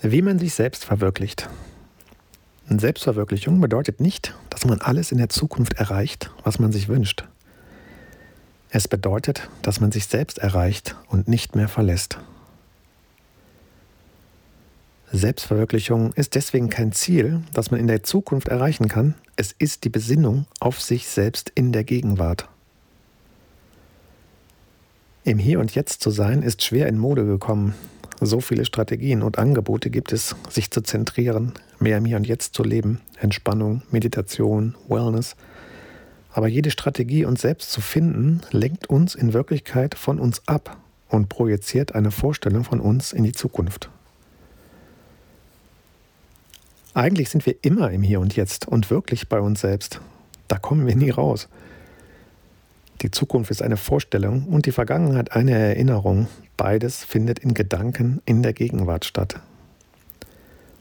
Wie man sich selbst verwirklicht. Selbstverwirklichung bedeutet nicht, dass man alles in der Zukunft erreicht, was man sich wünscht. Es bedeutet, dass man sich selbst erreicht und nicht mehr verlässt. Selbstverwirklichung ist deswegen kein Ziel, das man in der Zukunft erreichen kann. Es ist die Besinnung auf sich selbst in der Gegenwart. Im Hier und Jetzt zu sein ist schwer in Mode gekommen. So viele Strategien und Angebote gibt es, sich zu zentrieren, mehr im Hier und Jetzt zu leben, Entspannung, Meditation, Wellness. Aber jede Strategie, uns selbst zu finden, lenkt uns in Wirklichkeit von uns ab und projiziert eine Vorstellung von uns in die Zukunft. Eigentlich sind wir immer im Hier und Jetzt und wirklich bei uns selbst. Da kommen wir nie raus. Die Zukunft ist eine Vorstellung und die Vergangenheit eine Erinnerung. Beides findet in Gedanken in der Gegenwart statt.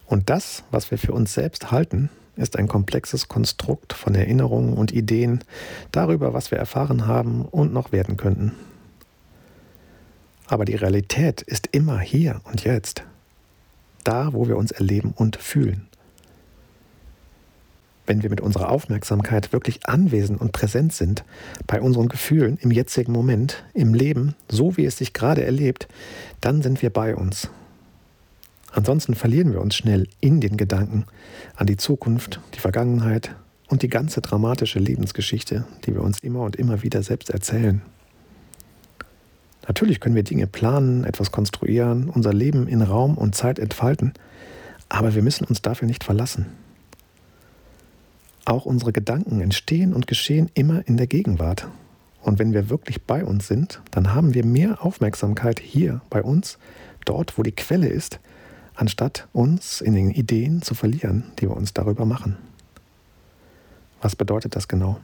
Und das, was wir für uns selbst halten, ist ein komplexes Konstrukt von Erinnerungen und Ideen darüber, was wir erfahren haben und noch werden könnten. Aber die Realität ist immer hier und jetzt, da, wo wir uns erleben und fühlen wenn wir mit unserer Aufmerksamkeit wirklich anwesend und präsent sind, bei unseren Gefühlen im jetzigen Moment, im Leben, so wie es sich gerade erlebt, dann sind wir bei uns. Ansonsten verlieren wir uns schnell in den Gedanken an die Zukunft, die Vergangenheit und die ganze dramatische Lebensgeschichte, die wir uns immer und immer wieder selbst erzählen. Natürlich können wir Dinge planen, etwas konstruieren, unser Leben in Raum und Zeit entfalten, aber wir müssen uns dafür nicht verlassen. Auch unsere Gedanken entstehen und geschehen immer in der Gegenwart. Und wenn wir wirklich bei uns sind, dann haben wir mehr Aufmerksamkeit hier bei uns, dort, wo die Quelle ist, anstatt uns in den Ideen zu verlieren, die wir uns darüber machen. Was bedeutet das genau?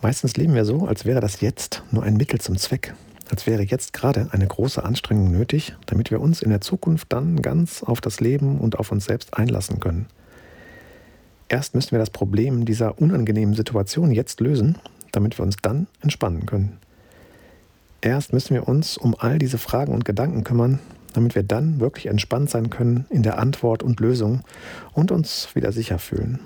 Meistens leben wir so, als wäre das Jetzt nur ein Mittel zum Zweck, als wäre jetzt gerade eine große Anstrengung nötig, damit wir uns in der Zukunft dann ganz auf das Leben und auf uns selbst einlassen können. Erst müssen wir das Problem dieser unangenehmen Situation jetzt lösen, damit wir uns dann entspannen können. Erst müssen wir uns um all diese Fragen und Gedanken kümmern, damit wir dann wirklich entspannt sein können in der Antwort und Lösung und uns wieder sicher fühlen.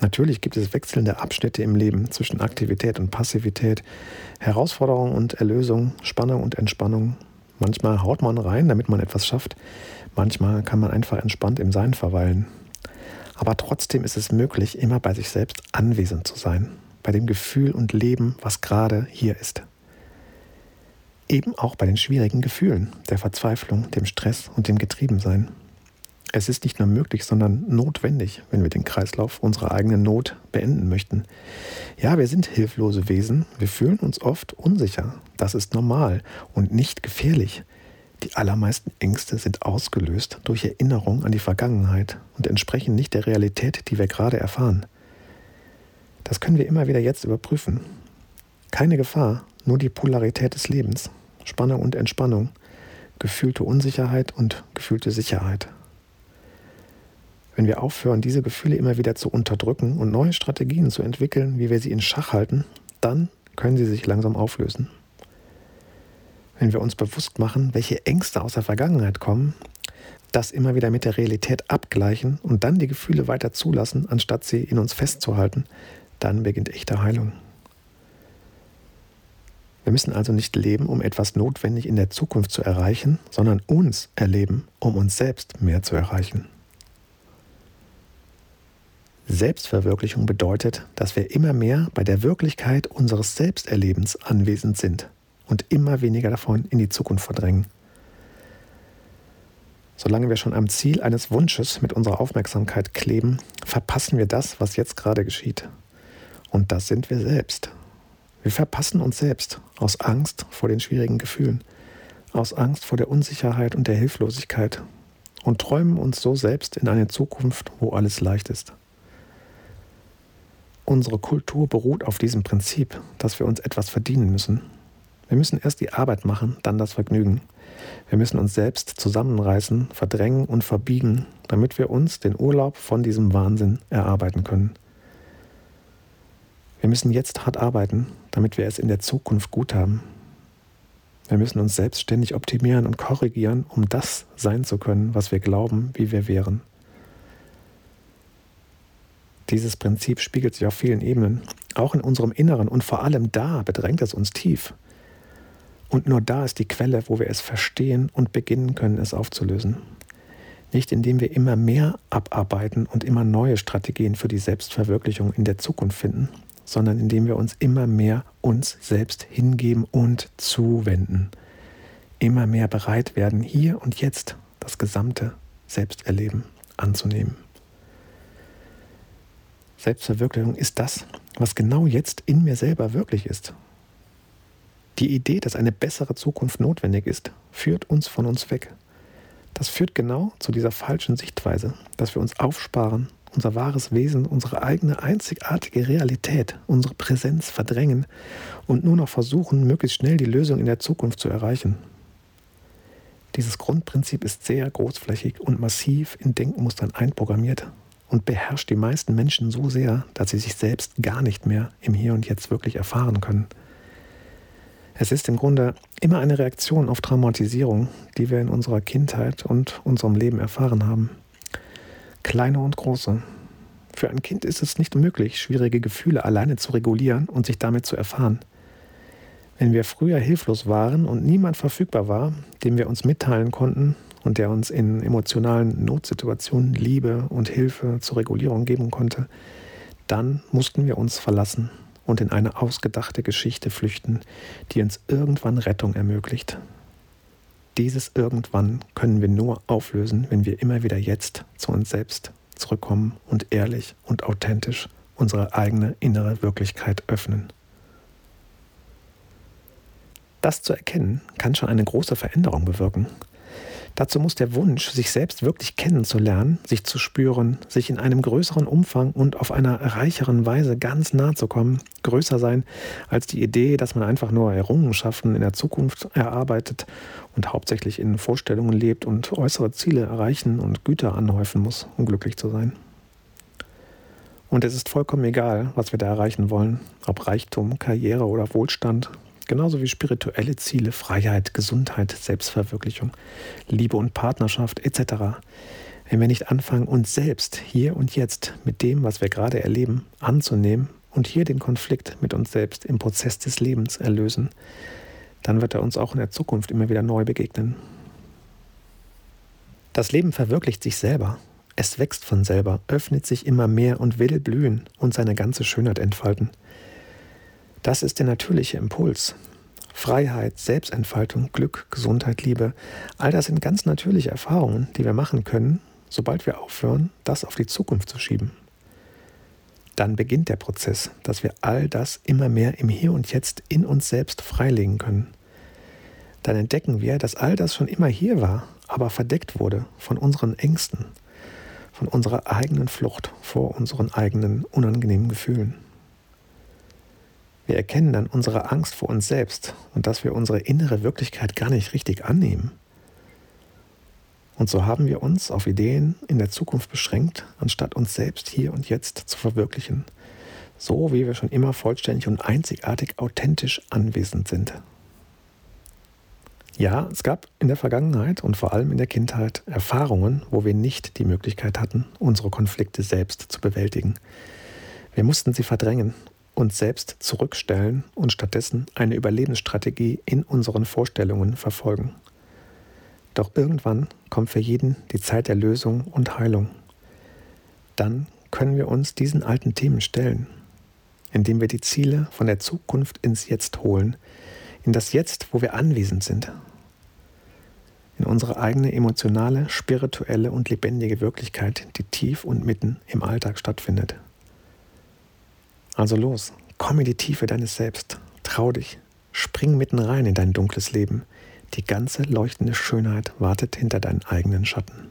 Natürlich gibt es wechselnde Abschnitte im Leben zwischen Aktivität und Passivität, Herausforderung und Erlösung, Spannung und Entspannung. Manchmal haut man rein, damit man etwas schafft. Manchmal kann man einfach entspannt im Sein verweilen. Aber trotzdem ist es möglich, immer bei sich selbst anwesend zu sein, bei dem Gefühl und Leben, was gerade hier ist. Eben auch bei den schwierigen Gefühlen, der Verzweiflung, dem Stress und dem Getriebensein. Es ist nicht nur möglich, sondern notwendig, wenn wir den Kreislauf unserer eigenen Not beenden möchten. Ja, wir sind hilflose Wesen, wir fühlen uns oft unsicher. Das ist normal und nicht gefährlich. Die allermeisten Ängste sind ausgelöst durch Erinnerung an die Vergangenheit und entsprechen nicht der Realität, die wir gerade erfahren. Das können wir immer wieder jetzt überprüfen. Keine Gefahr, nur die Polarität des Lebens, Spannung und Entspannung, gefühlte Unsicherheit und gefühlte Sicherheit. Wenn wir aufhören, diese Gefühle immer wieder zu unterdrücken und neue Strategien zu entwickeln, wie wir sie in Schach halten, dann können sie sich langsam auflösen wenn wir uns bewusst machen, welche Ängste aus der Vergangenheit kommen, das immer wieder mit der Realität abgleichen und dann die Gefühle weiter zulassen, anstatt sie in uns festzuhalten, dann beginnt echte Heilung. Wir müssen also nicht leben, um etwas notwendig in der Zukunft zu erreichen, sondern uns erleben, um uns selbst mehr zu erreichen. Selbstverwirklichung bedeutet, dass wir immer mehr bei der Wirklichkeit unseres Selbsterlebens anwesend sind und immer weniger davon in die Zukunft verdrängen. Solange wir schon am Ziel eines Wunsches mit unserer Aufmerksamkeit kleben, verpassen wir das, was jetzt gerade geschieht. Und das sind wir selbst. Wir verpassen uns selbst aus Angst vor den schwierigen Gefühlen, aus Angst vor der Unsicherheit und der Hilflosigkeit und träumen uns so selbst in eine Zukunft, wo alles leicht ist. Unsere Kultur beruht auf diesem Prinzip, dass wir uns etwas verdienen müssen wir müssen erst die Arbeit machen, dann das Vergnügen. Wir müssen uns selbst zusammenreißen, verdrängen und verbiegen, damit wir uns den Urlaub von diesem Wahnsinn erarbeiten können. Wir müssen jetzt hart arbeiten, damit wir es in der Zukunft gut haben. Wir müssen uns selbstständig optimieren und korrigieren, um das sein zu können, was wir glauben, wie wir wären. Dieses Prinzip spiegelt sich auf vielen Ebenen, auch in unserem Inneren und vor allem da bedrängt es uns tief. Und nur da ist die Quelle, wo wir es verstehen und beginnen können, es aufzulösen. Nicht indem wir immer mehr abarbeiten und immer neue Strategien für die Selbstverwirklichung in der Zukunft finden, sondern indem wir uns immer mehr uns selbst hingeben und zuwenden. Immer mehr bereit werden, hier und jetzt das gesamte Selbsterleben anzunehmen. Selbstverwirklichung ist das, was genau jetzt in mir selber wirklich ist. Die Idee, dass eine bessere Zukunft notwendig ist, führt uns von uns weg. Das führt genau zu dieser falschen Sichtweise, dass wir uns aufsparen, unser wahres Wesen, unsere eigene einzigartige Realität, unsere Präsenz verdrängen und nur noch versuchen, möglichst schnell die Lösung in der Zukunft zu erreichen. Dieses Grundprinzip ist sehr großflächig und massiv in Denkmustern einprogrammiert und beherrscht die meisten Menschen so sehr, dass sie sich selbst gar nicht mehr im Hier und Jetzt wirklich erfahren können. Es ist im Grunde immer eine Reaktion auf Traumatisierung, die wir in unserer Kindheit und unserem Leben erfahren haben. Kleine und große. Für ein Kind ist es nicht möglich, schwierige Gefühle alleine zu regulieren und sich damit zu erfahren. Wenn wir früher hilflos waren und niemand verfügbar war, dem wir uns mitteilen konnten, und der uns in emotionalen Notsituationen Liebe und Hilfe zur Regulierung geben konnte, dann mussten wir uns verlassen und in eine ausgedachte Geschichte flüchten, die uns irgendwann Rettung ermöglicht. Dieses irgendwann können wir nur auflösen, wenn wir immer wieder jetzt zu uns selbst zurückkommen und ehrlich und authentisch unsere eigene innere Wirklichkeit öffnen. Das zu erkennen, kann schon eine große Veränderung bewirken. Dazu muss der Wunsch, sich selbst wirklich kennenzulernen, sich zu spüren, sich in einem größeren Umfang und auf einer reicheren Weise ganz nah zu kommen, größer sein als die Idee, dass man einfach nur Errungenschaften in der Zukunft erarbeitet und hauptsächlich in Vorstellungen lebt und äußere Ziele erreichen und Güter anhäufen muss, um glücklich zu sein. Und es ist vollkommen egal, was wir da erreichen wollen, ob Reichtum, Karriere oder Wohlstand, genauso wie spirituelle Ziele, Freiheit, Gesundheit, Selbstverwirklichung, Liebe und Partnerschaft etc. Wenn wir nicht anfangen, uns selbst hier und jetzt mit dem, was wir gerade erleben, anzunehmen und hier den Konflikt mit uns selbst im Prozess des Lebens erlösen, dann wird er uns auch in der Zukunft immer wieder neu begegnen. Das Leben verwirklicht sich selber. Es wächst von selber, öffnet sich immer mehr und will blühen und seine ganze Schönheit entfalten. Das ist der natürliche Impuls. Freiheit, Selbstentfaltung, Glück, Gesundheit, Liebe, all das sind ganz natürliche Erfahrungen, die wir machen können, sobald wir aufhören, das auf die Zukunft zu schieben. Dann beginnt der Prozess, dass wir all das immer mehr im Hier und Jetzt in uns selbst freilegen können. Dann entdecken wir, dass all das schon immer hier war, aber verdeckt wurde von unseren Ängsten, von unserer eigenen Flucht vor unseren eigenen unangenehmen Gefühlen. Wir erkennen dann unsere Angst vor uns selbst und dass wir unsere innere Wirklichkeit gar nicht richtig annehmen. Und so haben wir uns auf Ideen in der Zukunft beschränkt, anstatt uns selbst hier und jetzt zu verwirklichen, so wie wir schon immer vollständig und einzigartig authentisch anwesend sind. Ja, es gab in der Vergangenheit und vor allem in der Kindheit Erfahrungen, wo wir nicht die Möglichkeit hatten, unsere Konflikte selbst zu bewältigen. Wir mussten sie verdrängen uns selbst zurückstellen und stattdessen eine Überlebensstrategie in unseren Vorstellungen verfolgen. Doch irgendwann kommt für jeden die Zeit der Lösung und Heilung. Dann können wir uns diesen alten Themen stellen, indem wir die Ziele von der Zukunft ins Jetzt holen, in das Jetzt, wo wir anwesend sind, in unsere eigene emotionale, spirituelle und lebendige Wirklichkeit, die tief und mitten im Alltag stattfindet. Also los, komm in die Tiefe deines Selbst, trau dich, spring mitten rein in dein dunkles Leben. Die ganze leuchtende Schönheit wartet hinter deinen eigenen Schatten.